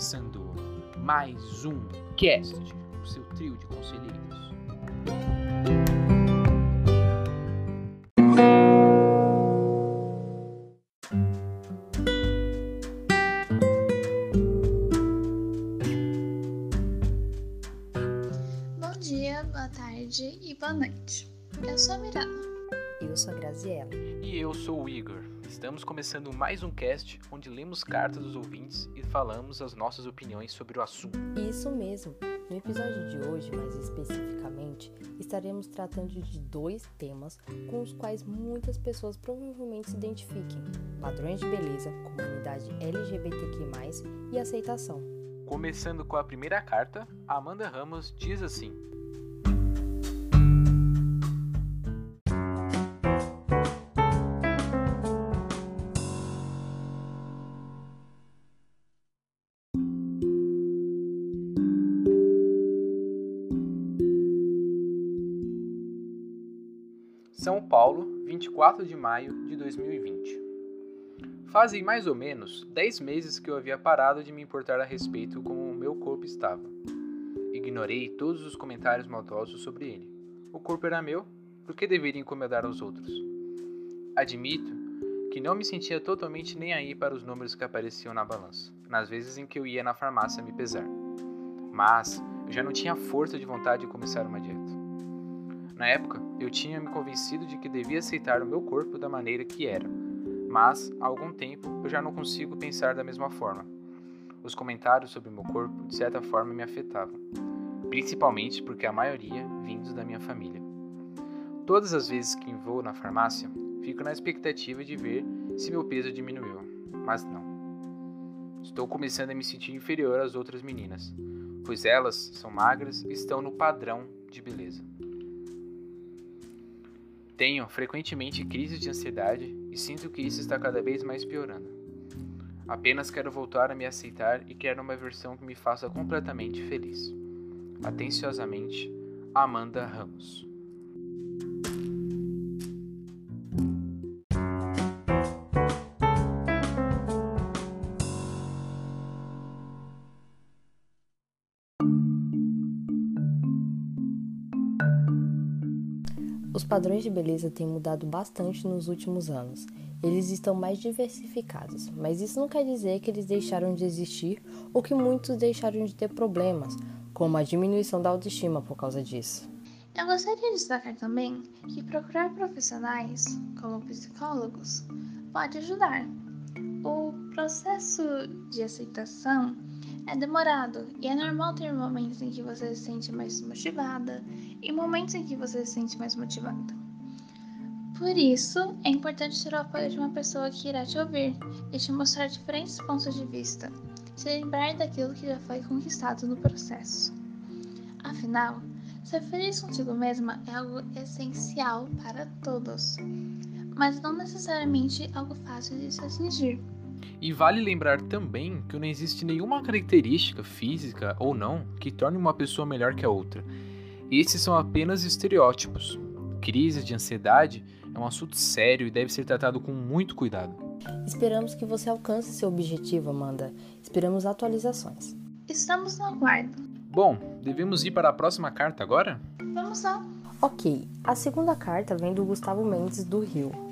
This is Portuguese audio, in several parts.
começando mais um cast, o seu trio de conselheiros. Bom dia, boa tarde e boa noite. Eu sou a Miranda. Eu sou a Graziella. E eu sou o Igor. Estamos começando mais um cast onde lemos cartas dos ouvintes e falamos as nossas opiniões sobre o assunto. Isso mesmo. No episódio de hoje, mais especificamente, estaremos tratando de dois temas com os quais muitas pessoas provavelmente se identifiquem: padrões de beleza, comunidade LGBTQ+, e aceitação. Começando com a primeira carta, Amanda Ramos diz assim: São Paulo, 24 de maio de 2020. Fazem mais ou menos 10 meses que eu havia parado de me importar a respeito como o meu corpo estava. Ignorei todos os comentários maldosos sobre ele. O corpo era meu, por que deveria incomodar os outros? Admito que não me sentia totalmente nem aí para os números que apareciam na balança, nas vezes em que eu ia na farmácia me pesar. Mas eu já não tinha força de vontade de começar uma dieta. Na época, eu tinha me convencido de que devia aceitar o meu corpo da maneira que era, mas há algum tempo eu já não consigo pensar da mesma forma. Os comentários sobre meu corpo, de certa forma, me afetavam, principalmente porque a maioria vindos da minha família. Todas as vezes que vou na farmácia, fico na expectativa de ver se meu peso diminuiu, mas não. Estou começando a me sentir inferior às outras meninas, pois elas são magras e estão no padrão de beleza. Tenho frequentemente crises de ansiedade e sinto que isso está cada vez mais piorando. Apenas quero voltar a me aceitar e quero uma versão que me faça completamente feliz. Atenciosamente, Amanda Ramos. Os padrões de beleza têm mudado bastante nos últimos anos. Eles estão mais diversificados, mas isso não quer dizer que eles deixaram de existir ou que muitos deixaram de ter problemas, como a diminuição da autoestima por causa disso. Eu gostaria de destacar também que procurar profissionais, como psicólogos, pode ajudar. O processo de aceitação é demorado e é normal ter momentos em que você se sente mais motivada e momentos em que você se sente mais motivada. Por isso, é importante ter o apoio de uma pessoa que irá te ouvir e te mostrar diferentes pontos de vista, se lembrar daquilo que já foi conquistado no processo. Afinal, ser feliz consigo mesma é algo essencial para todos, mas não necessariamente algo fácil de se atingir. E vale lembrar também que não existe nenhuma característica física ou não que torne uma pessoa melhor que a outra. Esses são apenas estereótipos. Crise de ansiedade é um assunto sério e deve ser tratado com muito cuidado. Esperamos que você alcance seu objetivo, Amanda. Esperamos atualizações. Estamos no aguardo. Bom, devemos ir para a próxima carta agora? Vamos lá. Ok, a segunda carta vem do Gustavo Mendes do Rio.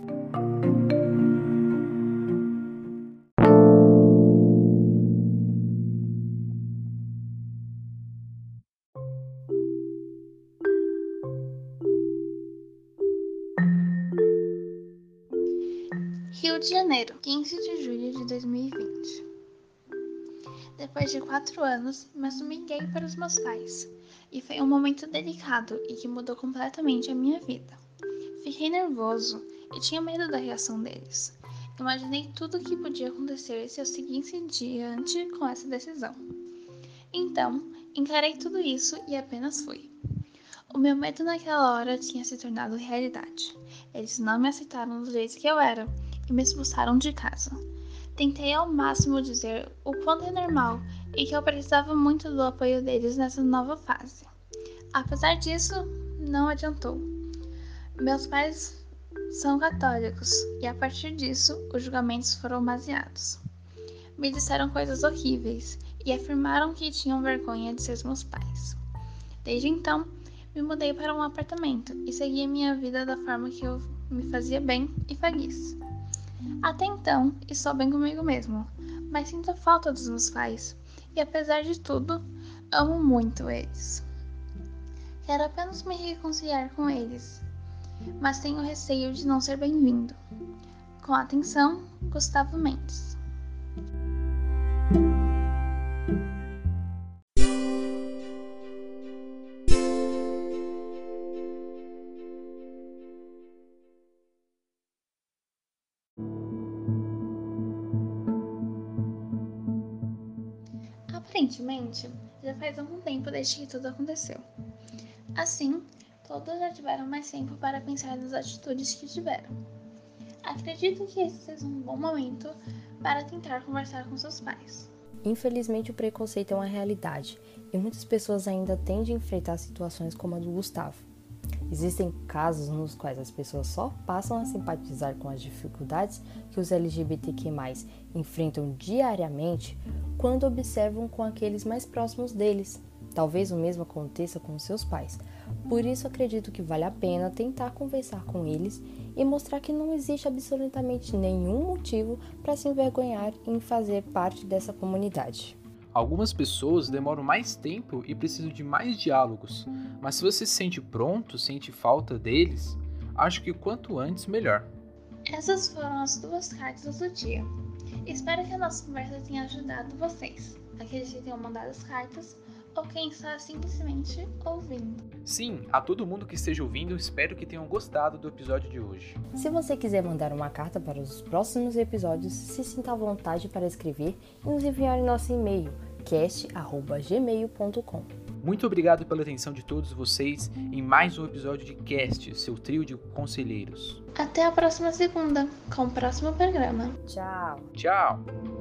Rio de Janeiro, 15 de julho de 2020. Depois de quatro anos, me assumi gay para os meus pais, e foi um momento delicado e que mudou completamente a minha vida. Fiquei nervoso e tinha medo da reação deles. Imaginei tudo o que podia acontecer se eu seguisse adiante com essa decisão. Então, encarei tudo isso e apenas fui. O meu medo naquela hora tinha se tornado realidade. Eles não me aceitaram do jeito que eu era e me expulsaram de casa. Tentei ao máximo dizer o quanto é normal e que eu precisava muito do apoio deles nessa nova fase. Apesar disso, não adiantou. Meus pais são católicos e a partir disso os julgamentos foram baseados. Me disseram coisas horríveis e afirmaram que tinham vergonha de ser meus pais. Desde então, me mudei para um apartamento e segui minha vida da forma que eu me fazia bem e feliz. Até então, estou bem comigo mesmo, mas sinto falta dos meus pais e, apesar de tudo, amo muito eles. Quero apenas me reconciliar com eles, mas tenho receio de não ser bem-vindo. Com atenção, Gustavo Mendes. Aparentemente, já faz algum tempo desde que tudo aconteceu. Assim, todos já tiveram mais tempo para pensar nas atitudes que tiveram. Acredito que esse seja um bom momento para tentar conversar com seus pais. Infelizmente, o preconceito é uma realidade e muitas pessoas ainda tendem a enfrentar situações como a do Gustavo. Existem casos nos quais as pessoas só passam a simpatizar com as dificuldades que os LGBTQ enfrentam diariamente quando observam com aqueles mais próximos deles. Talvez o mesmo aconteça com seus pais. Por isso acredito que vale a pena tentar conversar com eles e mostrar que não existe absolutamente nenhum motivo para se envergonhar em fazer parte dessa comunidade. Algumas pessoas demoram mais tempo e precisam de mais diálogos, mas se você se sente pronto, sente falta deles, acho que quanto antes melhor. Essas foram as duas cartas do dia. Espero que a nossa conversa tenha ajudado vocês, aqueles que tenham mandado as cartas ou quem está simplesmente ouvindo. Sim, a todo mundo que esteja ouvindo, espero que tenham gostado do episódio de hoje. Se você quiser mandar uma carta para os próximos episódios, se sinta à vontade para escrever e nos enviar em nosso e-mail cast@gmail.com. Muito obrigado pela atenção de todos vocês em mais um episódio de Cast, seu trio de conselheiros. Até a próxima segunda, com o próximo programa. Tchau. Tchau.